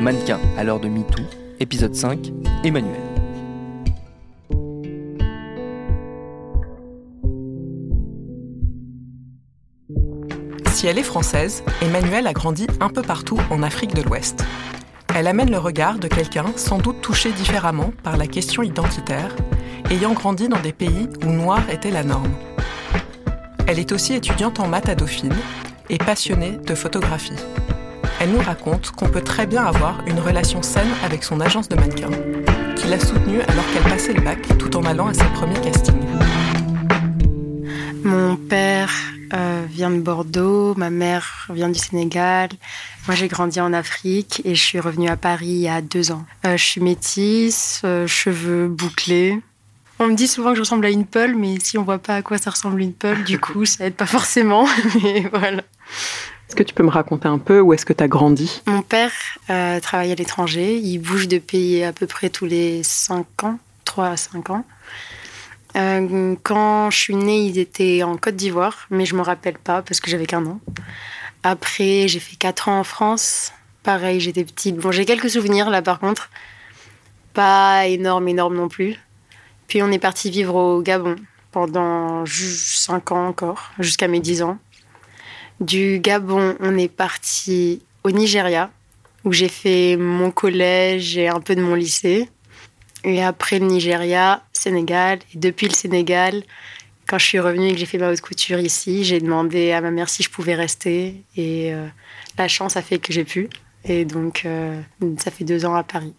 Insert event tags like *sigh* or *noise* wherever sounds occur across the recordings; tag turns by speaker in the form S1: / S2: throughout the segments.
S1: Mannequin à l'heure de MeToo, épisode 5, Emmanuel.
S2: Si elle est française, Emmanuelle a grandi un peu partout en Afrique de l'Ouest. Elle amène le regard de quelqu'un sans doute touché différemment par la question identitaire, ayant grandi dans des pays où noir était la norme. Elle est aussi étudiante en maths à Dauphine et passionnée de photographie. Elle nous raconte qu'on peut très bien avoir une relation saine avec son agence de mannequin, qui l'a soutenue alors qu'elle passait le bac tout en allant à ses premiers castings.
S3: Mon père euh, vient de Bordeaux, ma mère vient du Sénégal. Moi, j'ai grandi en Afrique et je suis revenue à Paris il y a deux ans. Euh, je suis métisse, euh, cheveux bouclés. On me dit souvent que je ressemble à une peule, mais si on voit pas à quoi ça ressemble une peule, du coup, ça aide pas forcément. *laughs* mais voilà.
S2: Est-ce que tu peux me raconter un peu où est-ce que tu as grandi?
S3: Mon père euh, travaille à l'étranger. Il bouge de pays à peu près tous les cinq ans, trois à cinq ans. Euh, quand je suis née, ils étaient en Côte d'Ivoire, mais je me rappelle pas parce que j'avais qu'un an. Après, j'ai fait quatre ans en France. Pareil, j'étais petite. Bon, j'ai quelques souvenirs là par contre. Pas énorme, énorme non plus. Puis on est parti vivre au Gabon pendant ju- cinq ans encore, jusqu'à mes 10 ans. Du Gabon, on est parti au Nigeria, où j'ai fait mon collège et un peu de mon lycée. Et après le Nigeria, Sénégal. Et depuis le Sénégal, quand je suis revenue et que j'ai fait ma haute couture ici, j'ai demandé à ma mère si je pouvais rester. Et euh, la chance a fait que j'ai pu. Et donc, euh, ça fait deux ans à Paris.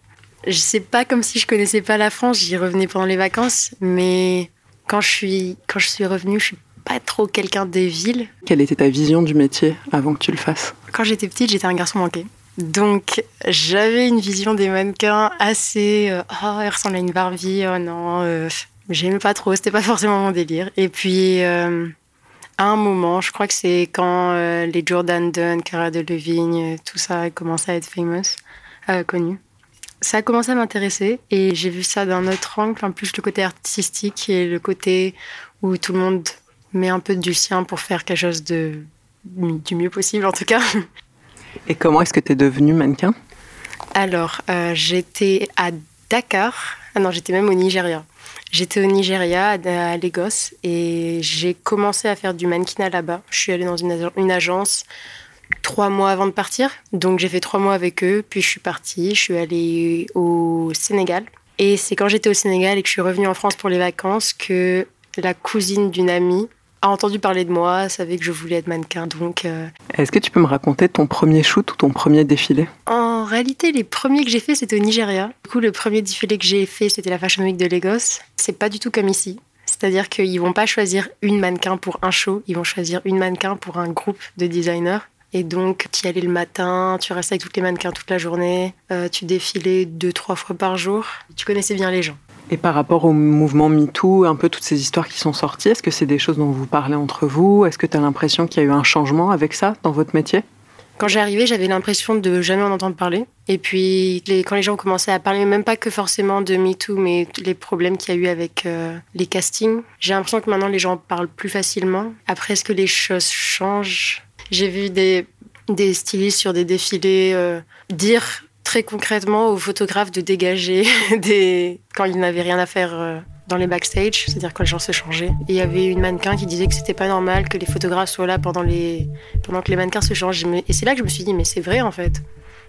S3: Je sais pas comme si je connaissais pas la France, j'y revenais pendant les vacances, mais quand je suis, quand je suis revenue, je suis pas trop quelqu'un des villes.
S2: Quelle était ta vision du métier avant que tu le fasses?
S3: Quand j'étais petite, j'étais un garçon manqué. Donc, j'avais une vision des mannequins assez. euh, oh, elle ressemble à une Barbie, oh non. euh, J'aimais pas trop, c'était pas forcément mon délire. Et puis, euh, à un moment, je crois que c'est quand euh, les Jordan Dunn, Cara Delevingne, tout ça a commencé à être famous, connu. Ça a commencé à m'intéresser et j'ai vu ça d'un autre angle, en plus le côté artistique et le côté où tout le monde met un peu du sien pour faire quelque chose de, du mieux possible en tout cas.
S2: Et comment est-ce que tu es devenue mannequin?
S3: Alors, euh, j'étais à Dakar. Ah non, j'étais même au Nigeria. J'étais au Nigeria, à Lagos, et j'ai commencé à faire du mannequinat là-bas. Je suis allée dans une agence trois mois avant de partir. Donc, j'ai fait trois mois avec eux, puis je suis partie. Je suis allée au Sénégal. Et c'est quand j'étais au Sénégal et que je suis revenue en France pour les vacances que la cousine d'une amie a entendu parler de moi, savait que je voulais être mannequin. Donc, euh,
S2: Est-ce que tu peux me raconter ton premier shoot ou ton premier défilé?
S3: En réalité, les premiers que j'ai fait, c'était au Nigeria. Du coup, le premier défilé que j'ai fait, c'était la Fashion Week de Lagos. C'est pas du tout comme ici. C'est-à-dire qu'ils vont pas choisir une mannequin pour un show, ils vont choisir une mannequin pour un groupe de designers. Et donc, tu y allais le matin, tu restais avec toutes les mannequins toute la journée, euh, tu défilais deux, trois fois par jour. Tu connaissais bien les gens.
S2: Et par rapport au mouvement MeToo, un peu toutes ces histoires qui sont sorties, est-ce que c'est des choses dont vous parlez entre vous? Est-ce que tu as l'impression qu'il y a eu un changement avec ça dans votre métier?
S3: Quand j'ai arrivé, j'avais l'impression de jamais en entendre parler. Et puis, quand les gens ont commencé à parler, même pas que forcément de MeToo, mais les problèmes qu'il y a eu avec euh, les castings, j'ai l'impression que maintenant les gens parlent plus facilement. Après, est-ce que les choses changent? J'ai vu des, des stylistes sur des défilés euh, dire très concrètement aux photographes de dégager *laughs* des... quand ils n'avaient rien à faire. euh, dans les backstage, c'est-à-dire quand les gens se changeaient. Et il y avait une mannequin qui disait que c'était pas normal que les photographes soient là pendant les, pendant que les mannequins se changent. Et c'est là que je me suis dit, mais c'est vrai en fait.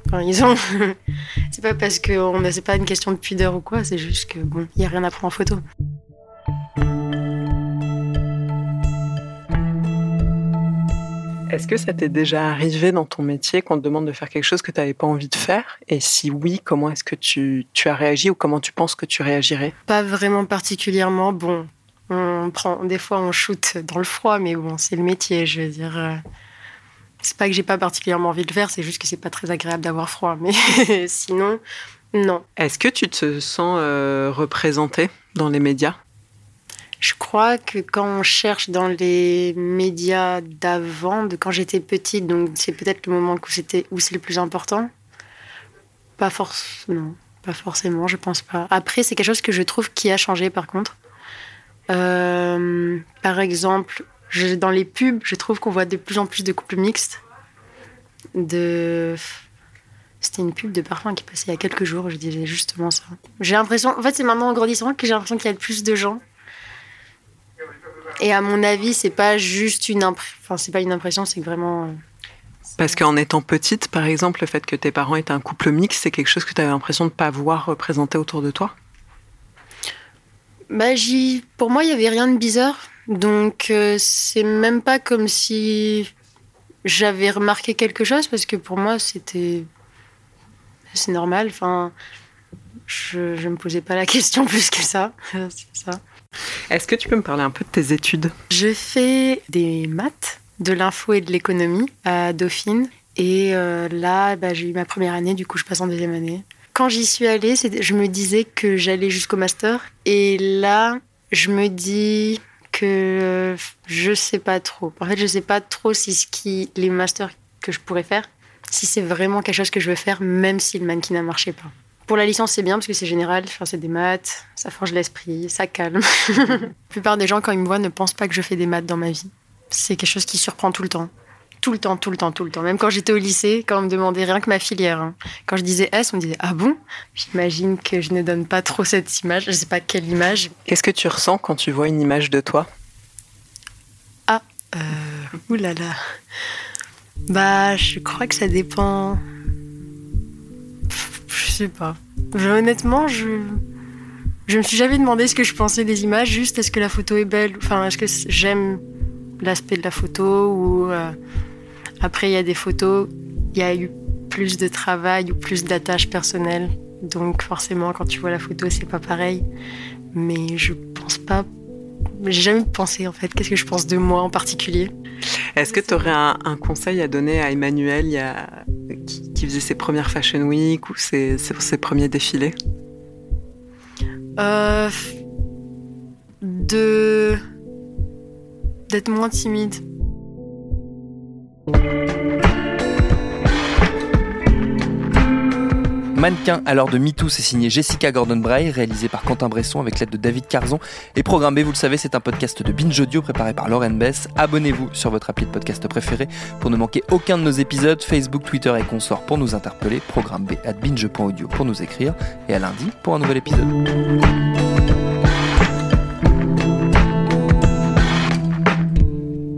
S3: Enfin, ils ont. *laughs* c'est pas parce que on c'est pas une question de pudeur ou quoi, c'est juste que bon, il y a rien à prendre en photo.
S2: Est-ce que ça t'est déjà arrivé dans ton métier qu'on te demande de faire quelque chose que tu n'avais pas envie de faire? Et si oui, comment est-ce que tu, tu as réagi ou comment tu penses que tu réagirais?
S3: Pas vraiment particulièrement. Bon, On prend, des fois, on shoot dans le froid, mais bon, c'est le métier, je veux dire. Euh, c'est pas que j'ai pas particulièrement envie de le faire, c'est juste que c'est pas très agréable d'avoir froid. Mais *laughs* sinon, non.
S2: Est-ce que tu te sens euh, représentée dans les médias?
S3: Je crois que quand on cherche dans les médias d'avant, de quand j'étais petite, donc c'est peut-être le moment où c'était où c'est le plus important. Pas forcément, pas forcément, je pense pas. Après, c'est quelque chose que je trouve qui a changé par contre. Euh, par exemple, dans les pubs, je trouve qu'on voit de plus en plus de couples mixtes. De... C'était une pub de parfum qui passait il y a quelques jours, je disais justement ça. J'ai l'impression, en fait, c'est maintenant en grandissant que j'ai l'impression qu'il y a plus de gens. Et à mon avis, c'est pas juste une, enfin, c'est pas une impression, c'est vraiment. Euh,
S2: Parce qu'en étant petite, par exemple, le fait que tes parents étaient un couple mixte, c'est quelque chose que tu avais l'impression de ne pas voir représenté autour de toi?
S3: Bah, Pour moi, il y avait rien de bizarre. Donc, euh, c'est même pas comme si j'avais remarqué quelque chose, parce que pour moi, c'était. C'est normal. Enfin, je, je me posais pas la *laughs* question plus que ça. ça.
S2: Est-ce que tu peux me parler un peu de tes études?
S3: Je fais des maths, de l'info et de l'économie à Dauphine. Et euh, là, bah, j'ai eu ma première année, du coup, je passe en deuxième année. Quand j'y suis allée, je me disais que j'allais jusqu'au master. Et là, je me dis, que je sais pas trop. En fait, je sais pas trop si les masters que je pourrais faire, si c'est vraiment quelque chose que je veux faire, même si le mannequin ne marchait pas. Pour la licence, c'est bien parce que c'est général, enfin, c'est des maths, ça forge l'esprit, ça calme. *laughs* la plupart des gens, quand ils me voient, ne pensent pas que je fais des maths dans ma vie. C'est quelque chose qui surprend tout le temps. Tout le temps, tout le temps, tout le temps. Même quand j'étais au lycée, quand on me demandait rien que ma filière. Hein. Quand je disais S, on me disait Ah bon? J'imagine que je ne donne pas trop cette image. Je ne sais pas quelle image.
S2: Qu'est-ce que tu ressens quand tu vois une image de toi?
S3: Ah, euh, oulala. Bah, je crois que ça dépend. Sais pas. honnêtement, je. Je me suis jamais demandé ce que je pensais des images, juste est-ce que la photo est belle, enfin est-ce que j'aime l'aspect de la photo ou euh, après, il y a des photos, il y a eu plus de travail ou plus d'attaches personnelles. Donc forcément, quand tu vois la photo, c'est pas pareil. Mais je pense pas. J'ai jamais pensé en fait. Qu'est-ce que je pense de moi en particulier
S2: Est-ce que tu aurais un, conseil à donner à Emmanuel il y a, qui, faisait ses premières Fashion Week ou ses, ses, premiers défilés
S3: euh, De d'être moins timide.
S1: Mannequin à l'heure de MeToo, c'est signé Jessica Gordon-Bray, réalisé par Quentin Bresson avec l'aide de David Carzon et programmé, vous le savez, c'est un podcast de Binge Audio préparé par Lauren Bess. Abonnez-vous sur votre appli de podcast préféré pour ne manquer aucun de nos épisodes, Facebook, Twitter et consorts pour nous interpeller, programme B at binge.audio pour nous écrire et à lundi pour un nouvel épisode.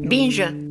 S1: Binge